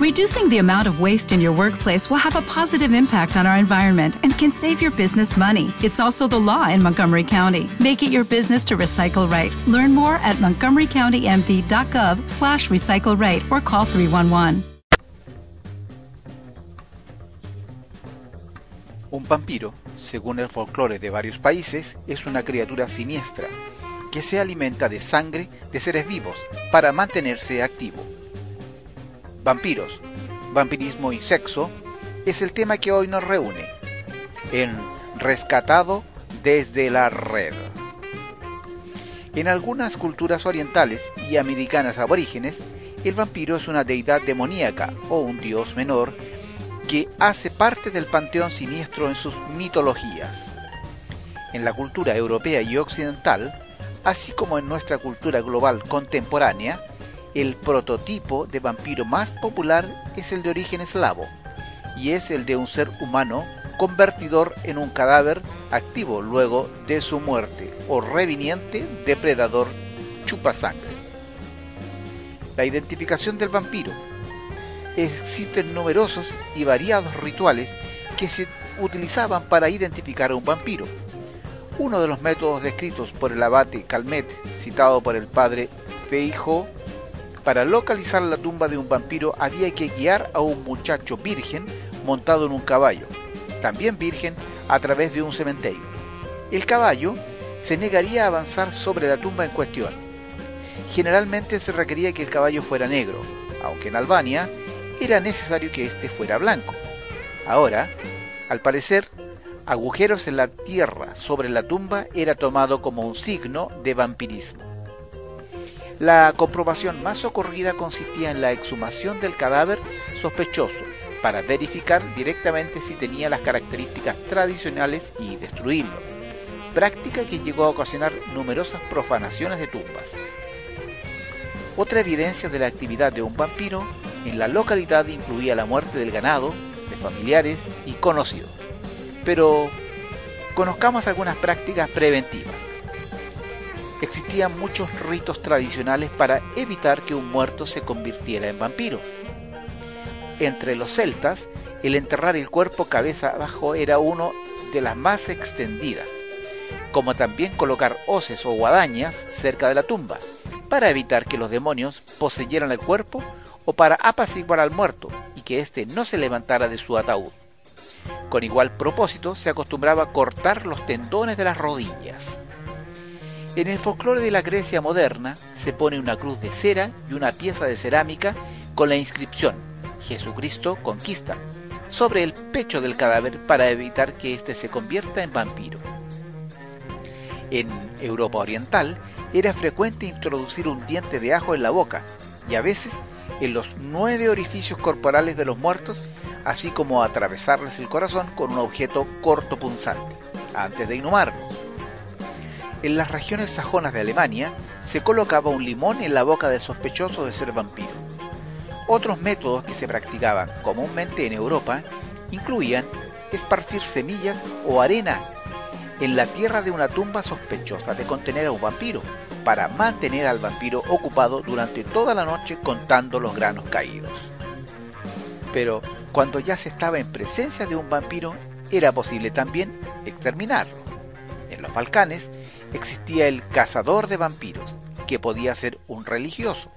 Reducing the amount of waste in your workplace will have a positive impact on our environment and can save your business money. It's also the law in Montgomery County. Make it your business to recycle right. Learn more at montgomerycountymd.gov slash recycle right or call 311. Un vampiro, según el folclore de varios países, es una criatura siniestra que se alimenta de sangre de seres vivos para mantenerse activo. Vampiros, vampirismo y sexo es el tema que hoy nos reúne en Rescatado desde la Red. En algunas culturas orientales y americanas aborígenes, el vampiro es una deidad demoníaca o un dios menor que hace parte del panteón siniestro en sus mitologías. En la cultura europea y occidental, así como en nuestra cultura global contemporánea, el prototipo de vampiro más popular es el de origen eslavo, y es el de un ser humano convertidor en un cadáver activo luego de su muerte o reviniente depredador chupasangre. La identificación del vampiro. Existen numerosos y variados rituales que se utilizaban para identificar a un vampiro. Uno de los métodos descritos por el abate Calmet, citado por el padre Feijo, para localizar la tumba de un vampiro había que guiar a un muchacho virgen montado en un caballo, también virgen, a través de un cementerio. El caballo se negaría a avanzar sobre la tumba en cuestión. Generalmente se requería que el caballo fuera negro, aunque en Albania era necesario que éste fuera blanco. Ahora, al parecer, agujeros en la tierra sobre la tumba era tomado como un signo de vampirismo. La comprobación más socorrida consistía en la exhumación del cadáver sospechoso para verificar directamente si tenía las características tradicionales y destruirlo, práctica que llegó a ocasionar numerosas profanaciones de tumbas. Otra evidencia de la actividad de un vampiro en la localidad incluía la muerte del ganado, de familiares y conocidos. Pero conozcamos algunas prácticas preventivas existían muchos ritos tradicionales para evitar que un muerto se convirtiera en vampiro. Entre los celtas, el enterrar el cuerpo cabeza abajo era uno de las más extendidas, como también colocar hoces o guadañas cerca de la tumba, para evitar que los demonios poseyeran el cuerpo o para apaciguar al muerto y que éste no se levantara de su ataúd. Con igual propósito se acostumbraba a cortar los tendones de las rodillas. En el folclore de la Grecia moderna se pone una cruz de cera y una pieza de cerámica con la inscripción Jesucristo conquista sobre el pecho del cadáver para evitar que éste se convierta en vampiro. En Europa Oriental era frecuente introducir un diente de ajo en la boca y a veces en los nueve orificios corporales de los muertos, así como atravesarles el corazón con un objeto corto punzante, antes de inhumarlos en las regiones sajonas de Alemania se colocaba un limón en la boca del sospechoso de ser vampiro. Otros métodos que se practicaban comúnmente en Europa incluían esparcir semillas o arena en la tierra de una tumba sospechosa de contener a un vampiro, para mantener al vampiro ocupado durante toda la noche contando los granos caídos. Pero cuando ya se estaba en presencia de un vampiro, era posible también exterminarlo. En los Balcanes existía el cazador de vampiros, que podía ser un religioso.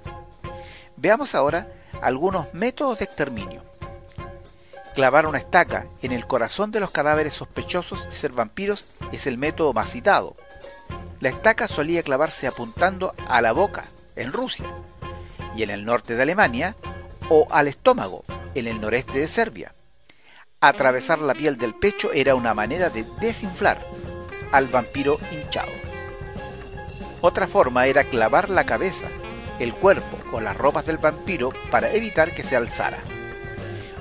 Veamos ahora algunos métodos de exterminio. Clavar una estaca en el corazón de los cadáveres sospechosos de ser vampiros es el método más citado. La estaca solía clavarse apuntando a la boca, en Rusia, y en el norte de Alemania, o al estómago, en el noreste de Serbia. Atravesar la piel del pecho era una manera de desinflar al vampiro hinchado. Otra forma era clavar la cabeza, el cuerpo o las ropas del vampiro para evitar que se alzara.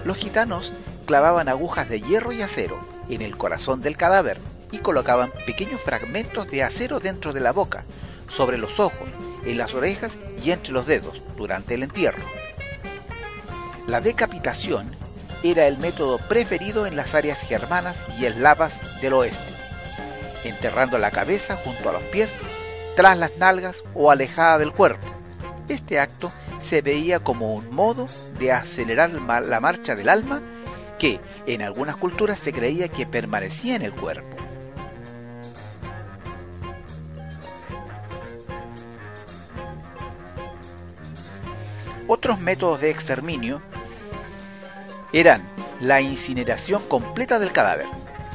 Los gitanos clavaban agujas de hierro y acero en el corazón del cadáver y colocaban pequeños fragmentos de acero dentro de la boca, sobre los ojos, en las orejas y entre los dedos durante el entierro. La decapitación era el método preferido en las áreas germanas y eslavas del oeste, enterrando la cabeza junto a los pies tras las nalgas o alejada del cuerpo. Este acto se veía como un modo de acelerar la marcha del alma que en algunas culturas se creía que permanecía en el cuerpo. Otros métodos de exterminio eran la incineración completa del cadáver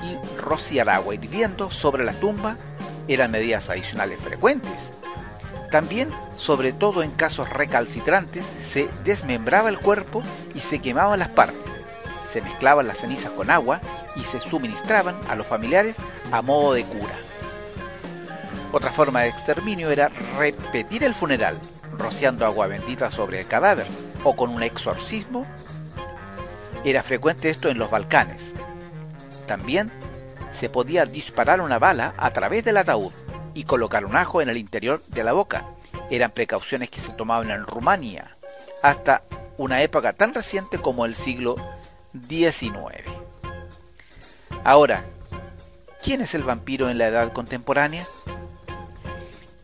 y rociar agua hirviendo sobre la tumba eran medidas adicionales frecuentes. También, sobre todo en casos recalcitrantes, se desmembraba el cuerpo y se quemaban las partes. Se mezclaban las cenizas con agua y se suministraban a los familiares a modo de cura. Otra forma de exterminio era repetir el funeral, rociando agua bendita sobre el cadáver o con un exorcismo. Era frecuente esto en los Balcanes. También se podía disparar una bala a través del ataúd y colocar un ajo en el interior de la boca. Eran precauciones que se tomaban en Rumania hasta una época tan reciente como el siglo XIX. Ahora, ¿quién es el vampiro en la edad contemporánea?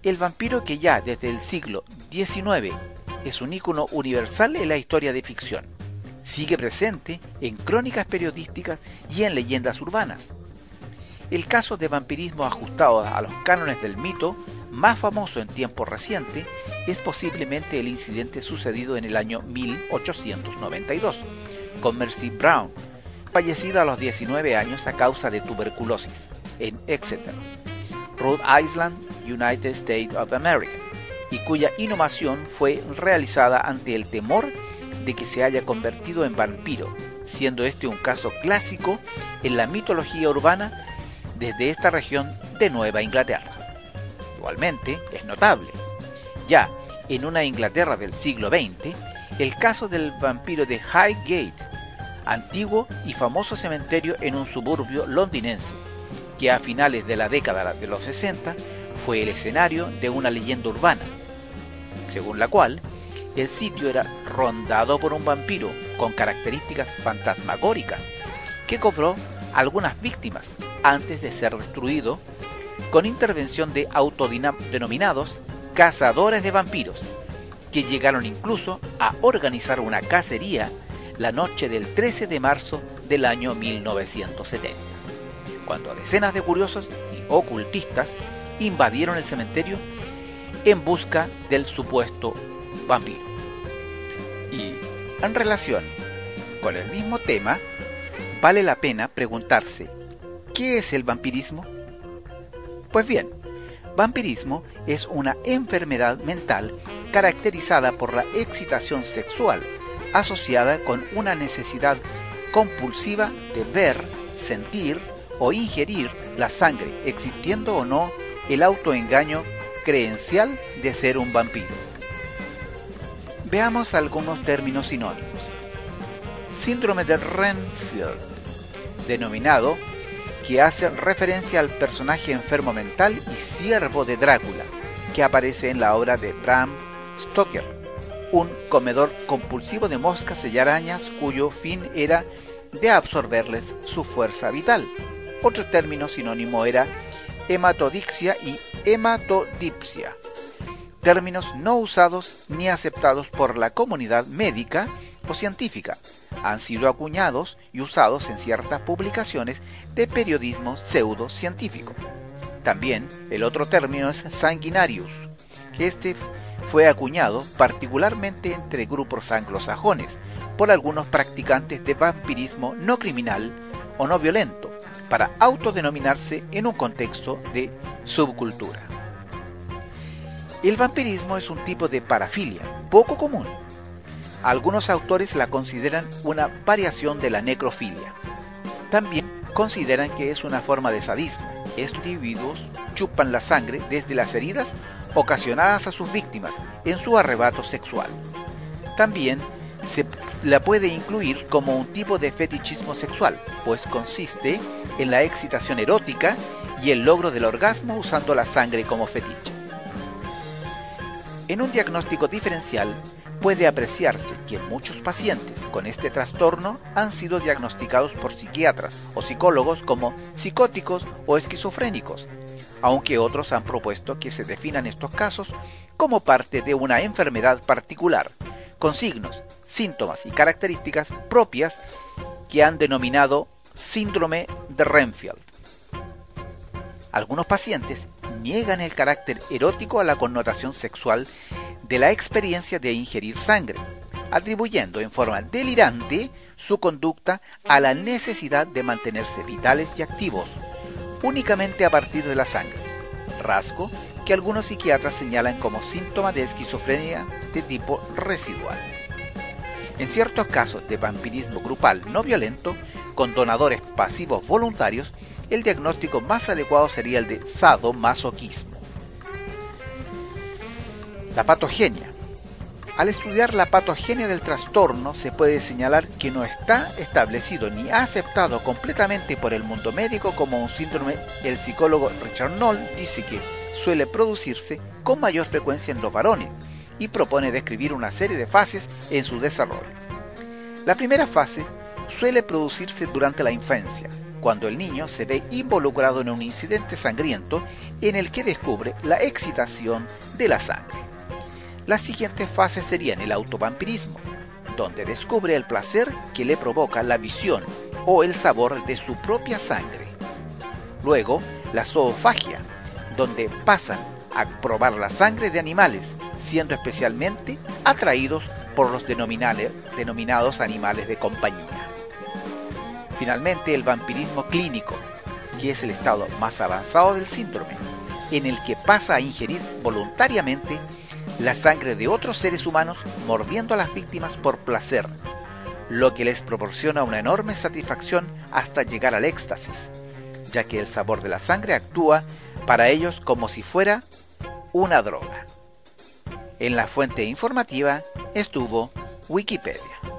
El vampiro que ya desde el siglo XIX es un ícono universal en la historia de ficción. Sigue presente en crónicas periodísticas y en leyendas urbanas. El caso de vampirismo ajustado a los cánones del mito más famoso en tiempo reciente es posiblemente el incidente sucedido en el año 1892 con Mercy Brown, fallecida a los 19 años a causa de tuberculosis en Exeter, Rhode Island, United States of America, y cuya inhumación fue realizada ante el temor de que se haya convertido en vampiro, siendo este un caso clásico en la mitología urbana desde esta región de Nueva Inglaterra. Igualmente, es notable, ya en una Inglaterra del siglo XX, el caso del vampiro de Highgate, antiguo y famoso cementerio en un suburbio londinense, que a finales de la década de los 60 fue el escenario de una leyenda urbana, según la cual el sitio era rondado por un vampiro con características fantasmagóricas, que cobró algunas víctimas antes de ser destruido con intervención de autodenominados cazadores de vampiros, que llegaron incluso a organizar una cacería la noche del 13 de marzo del año 1970, cuando decenas de curiosos y ocultistas invadieron el cementerio en busca del supuesto vampiro. En relación con el mismo tema, vale la pena preguntarse ¿Qué es el vampirismo? Pues bien, vampirismo es una enfermedad mental caracterizada por la excitación sexual asociada con una necesidad compulsiva de ver, sentir o ingerir la sangre, existiendo o no el autoengaño creencial de ser un vampiro. Veamos algunos términos sinónimos. Síndrome de Renfield, denominado que hace referencia al personaje enfermo mental y siervo de Drácula, que aparece en la obra de Bram Stoker, un comedor compulsivo de moscas y arañas cuyo fin era de absorberles su fuerza vital. Otro término sinónimo era hematodixia y hematodipsia, términos no usados ni aceptados por la comunidad médica o científica, han sido acuñados y usados en ciertas publicaciones de periodismo pseudocientífico. También el otro término es sanguinarius, que este fue acuñado particularmente entre grupos anglosajones por algunos practicantes de vampirismo no criminal o no violento, para autodenominarse en un contexto de subcultura. El vampirismo es un tipo de parafilia poco común algunos autores la consideran una variación de la necrofilia. También consideran que es una forma de sadismo. Estos individuos chupan la sangre desde las heridas ocasionadas a sus víctimas en su arrebato sexual. También se la puede incluir como un tipo de fetichismo sexual, pues consiste en la excitación erótica y el logro del orgasmo usando la sangre como fetiche. En un diagnóstico diferencial, puede apreciarse que muchos pacientes con este trastorno han sido diagnosticados por psiquiatras o psicólogos como psicóticos o esquizofrénicos, aunque otros han propuesto que se definan estos casos como parte de una enfermedad particular, con signos, síntomas y características propias que han denominado síndrome de Renfield. Algunos pacientes niegan el carácter erótico a la connotación sexual de la experiencia de ingerir sangre, atribuyendo en forma delirante su conducta a la necesidad de mantenerse vitales y activos, únicamente a partir de la sangre, rasgo que algunos psiquiatras señalan como síntoma de esquizofrenia de tipo residual. En ciertos casos de vampirismo grupal no violento, con donadores pasivos voluntarios, el diagnóstico más adecuado sería el de sadomasoquismo. La patogenia. Al estudiar la patogenia del trastorno se puede señalar que no está establecido ni aceptado completamente por el mundo médico como un síndrome. El psicólogo Richard Knoll dice que suele producirse con mayor frecuencia en los varones y propone describir una serie de fases en su desarrollo. La primera fase suele producirse durante la infancia, cuando el niño se ve involucrado en un incidente sangriento en el que descubre la excitación de la sangre. Las siguientes fases serían el autovampirismo, donde descubre el placer que le provoca la visión o el sabor de su propia sangre. Luego, la zoofagia, donde pasan a probar la sangre de animales, siendo especialmente atraídos por los denominados animales de compañía. Finalmente, el vampirismo clínico, que es el estado más avanzado del síndrome, en el que pasa a ingerir voluntariamente la sangre de otros seres humanos mordiendo a las víctimas por placer, lo que les proporciona una enorme satisfacción hasta llegar al éxtasis, ya que el sabor de la sangre actúa para ellos como si fuera una droga. En la fuente informativa estuvo Wikipedia.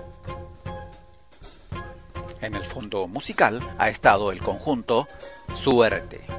En el fondo musical ha estado el conjunto Suerte.